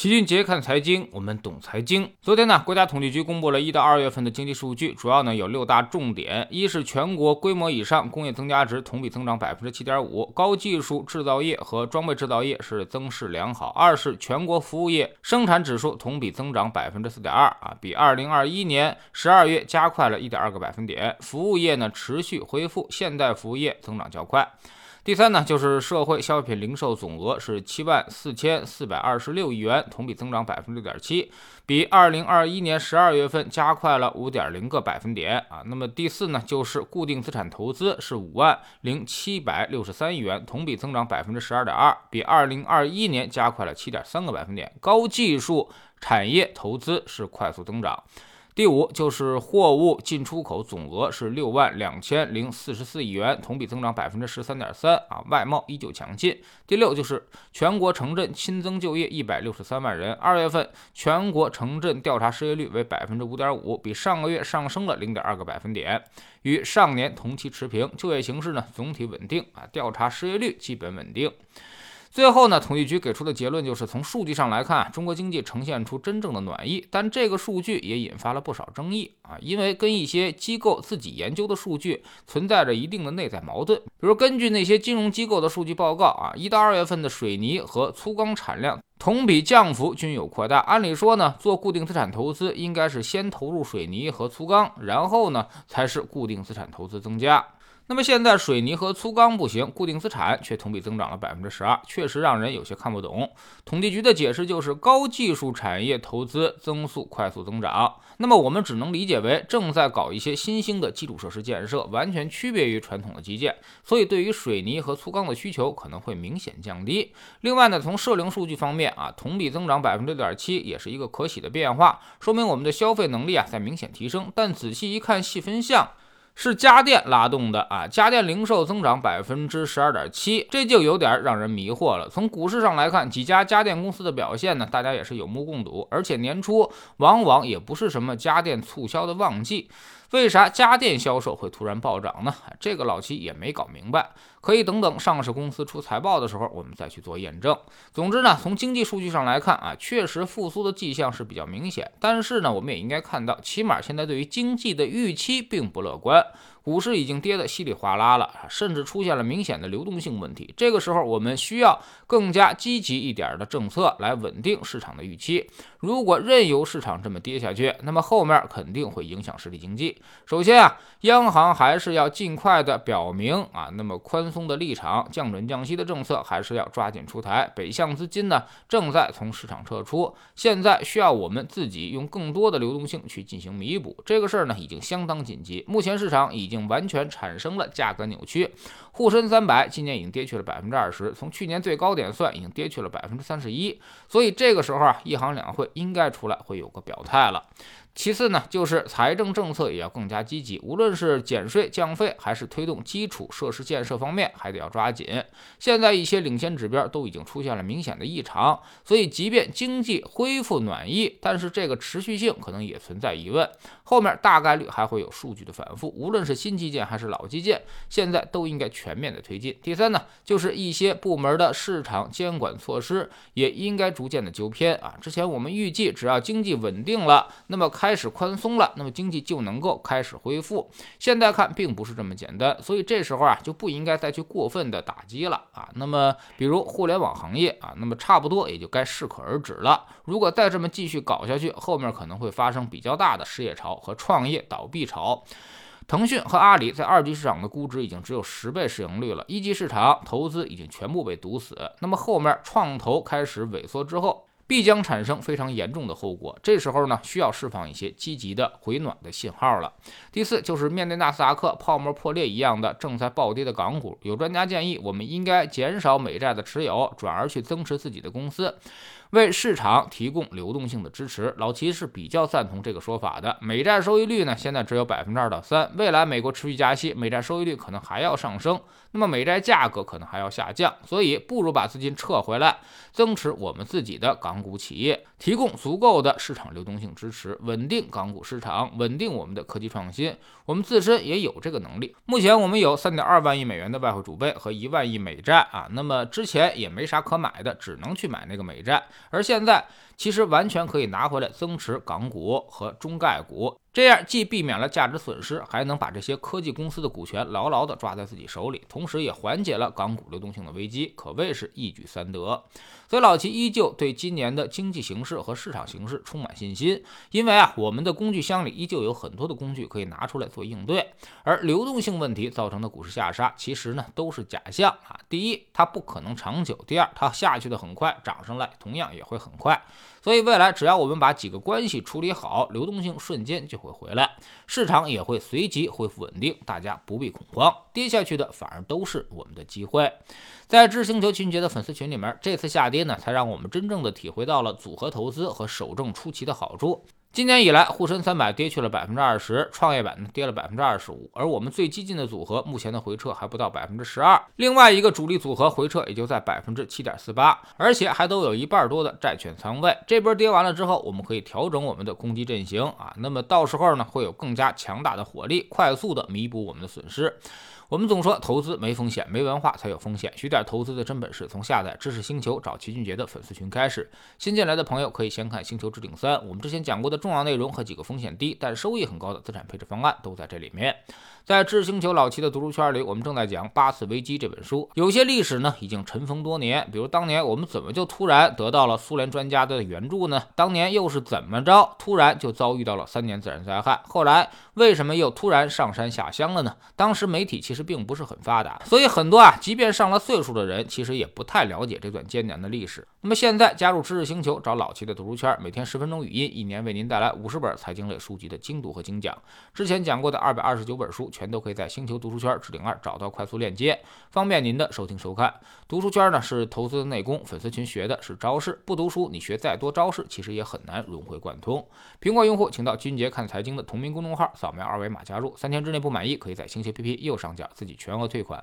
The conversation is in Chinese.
齐俊杰看财经，我们懂财经。昨天呢，国家统计局公布了一到二月份的经济数据，主要呢有六大重点：一是全国规模以上工业增加值同比增长百分之七点五，高技术制造业和装备制造业是增势良好；二是全国服务业生产指数同比增长百分之四点二，啊，比二零二一年十二月加快了一点二个百分点。服务业呢持续恢复，现代服务业增长较快。第三呢，就是社会消费品零售总额是七万四千四百二十六亿元，同比增长百分之六点七，比二零二一年十二月份加快了五点零个百分点啊。那么第四呢，就是固定资产投资是五万零七百六十三亿元，同比增长百分之十二点二，比二零二一年加快了七点三个百分点。高技术产业投资是快速增长。第五就是货物进出口总额是六万两千零四十四亿元，同比增长百分之十三点三啊，外贸依旧强劲。第六就是全国城镇新增就业一百六十三万人，二月份全国城镇调查失业率为百分之五点五，比上个月上升了零点二个百分点，与上年同期持平。就业形势呢总体稳定啊，调查失业率基本稳定。最后呢，统计局给出的结论就是，从数据上来看，中国经济呈现出真正的暖意。但这个数据也引发了不少争议啊，因为跟一些机构自己研究的数据存在着一定的内在矛盾。比如，根据那些金融机构的数据报告啊，一到二月份的水泥和粗钢产量同比降幅均有扩大。按理说呢，做固定资产投资应该是先投入水泥和粗钢，然后呢才是固定资产投资增加。那么现在水泥和粗钢不行，固定资产却同比增长了百分之十二，确实让人有些看不懂。统计局的解释就是高技术产业投资增速快速增长。那么我们只能理解为正在搞一些新兴的基础设施建设，完全区别于传统的基建，所以对于水泥和粗钢的需求可能会明显降低。另外呢，从社零数据方面啊，同比增长百分之六点七，也是一个可喜的变化，说明我们的消费能力啊在明显提升。但仔细一看细分项。是家电拉动的啊，家电零售增长百分之十二点七，这就有点让人迷惑了。从股市上来看，几家家电公司的表现呢，大家也是有目共睹，而且年初往往也不是什么家电促销的旺季。为啥家电销售会突然暴涨呢？这个老七也没搞明白，可以等等上市公司出财报的时候，我们再去做验证。总之呢，从经济数据上来看啊，确实复苏的迹象是比较明显。但是呢，我们也应该看到，起码现在对于经济的预期并不乐观。up. 股市已经跌得稀里哗啦了，甚至出现了明显的流动性问题。这个时候，我们需要更加积极一点的政策来稳定市场的预期。如果任由市场这么跌下去，那么后面肯定会影响实体经济。首先啊，央行还是要尽快的表明啊，那么宽松的立场，降准降息的政策还是要抓紧出台。北向资金呢正在从市场撤出，现在需要我们自己用更多的流动性去进行弥补。这个事儿呢已经相当紧急。目前市场已已经完全产生了价格扭曲，沪深三百今年已经跌去了百分之二十，从去年最高点算，已经跌去了百分之三十一。所以这个时候啊，一行两会应该出来会有个表态了。其次呢，就是财政政策也要更加积极，无论是减税降费，还是推动基础设施建设方面，还得要抓紧。现在一些领先指标都已经出现了明显的异常，所以即便经济恢复暖意，但是这个持续性可能也存在疑问。后面大概率还会有数据的反复，无论是新基建还是老基建，现在都应该全面的推进。第三呢，就是一些部门的市场监管措施也应该逐渐的纠偏啊。之前我们预计，只要经济稳定了，那么开始宽松了，那么经济就能够开始恢复。现在看并不是这么简单，所以这时候啊就不应该再去过分的打击了啊。那么比如互联网行业啊，那么差不多也就该适可而止了。如果再这么继续搞下去，后面可能会发生比较大的失业潮和创业倒闭潮。腾讯和阿里在二级市场的估值已经只有十倍市盈率了，一级市场投资已经全部被堵死。那么后面创投开始萎缩之后。必将产生非常严重的后果。这时候呢，需要释放一些积极的回暖的信号了。第四，就是面对纳斯达克泡沫破裂一样的正在暴跌的港股，有专家建议，我们应该减少美债的持有，转而去增持自己的公司。为市场提供流动性的支持，老齐是比较赞同这个说法的。美债收益率呢，现在只有百分之二到三，未来美国持续加息，美债收益率可能还要上升，那么美债价格可能还要下降，所以不如把资金撤回来，增持我们自己的港股企业，提供足够的市场流动性支持，稳定港股市场，稳定我们的科技创新。我们自身也有这个能力。目前我们有三点二万亿美元的外汇储备和一万亿美债啊，那么之前也没啥可买的，只能去买那个美债。而现在其实完全可以拿回来增持港股和中概股。这样既避免了价值损失，还能把这些科技公司的股权牢牢地抓在自己手里，同时也缓解了港股流动性的危机，可谓是一举三得。所以老齐依旧对今年的经济形势和市场形势充满信心，因为啊，我们的工具箱里依旧有很多的工具可以拿出来做应对。而流动性问题造成的股市下杀，其实呢都是假象啊。第一，它不可能长久；第二，它下去的很快，涨上来同样也会很快。所以未来只要我们把几个关系处理好，流动性瞬间就会回来，市场也会随即恢复稳定，大家不必恐慌，跌下去的反而都是我们的机会。在知星球群杰的粉丝群里面，这次下跌呢，才让我们真正的体会到了组合投资和守正出奇的好处。今年以来，沪深三百跌去了百分之二十，创业板呢跌了百分之二十五，而我们最激进的组合目前的回撤还不到百分之十二，另外一个主力组合回撤也就在百分之七点四八，而且还都有一半多的债券仓位。这波跌完了之后，我们可以调整我们的攻击阵型啊，那么到时候呢会有更加强大的火力，快速的弥补我们的损失。我们总说投资没风险，没文化才有风险。学点投资的真本事，从下载知识星球找齐俊杰的粉丝群开始。新进来的朋友可以先看《星球置顶三》，我们之前讲过的重要内容和几个风险低但收益很高的资产配置方案都在这里面。在知识星球老齐的读书圈里，我们正在讲《八次危机》这本书。有些历史呢已经尘封多年，比如当年我们怎么就突然得到了苏联专家的援助呢？当年又是怎么着突然就遭遇到了三年自然灾害？后来为什么又突然上山下乡了呢？当时媒体其实并不是很发达，所以很多啊，即便上了岁数的人，其实也不太了解这段艰难的历史。那么现在加入知识星球，找老齐的读书圈，每天十分钟语音，一年为您带来五十本财经类书籍的精读和精讲。之前讲过的二百二十九本书。全都可以在星球读书圈置顶二找到快速链接，方便您的收听收看。读书圈呢是投资的内功，粉丝群学的是招式。不读书，你学再多招式，其实也很难融会贯通。苹果用户请到君杰看财经的同名公众号，扫描二维码加入。三天之内不满意，可以在星球 APP 右上角自己全额退款。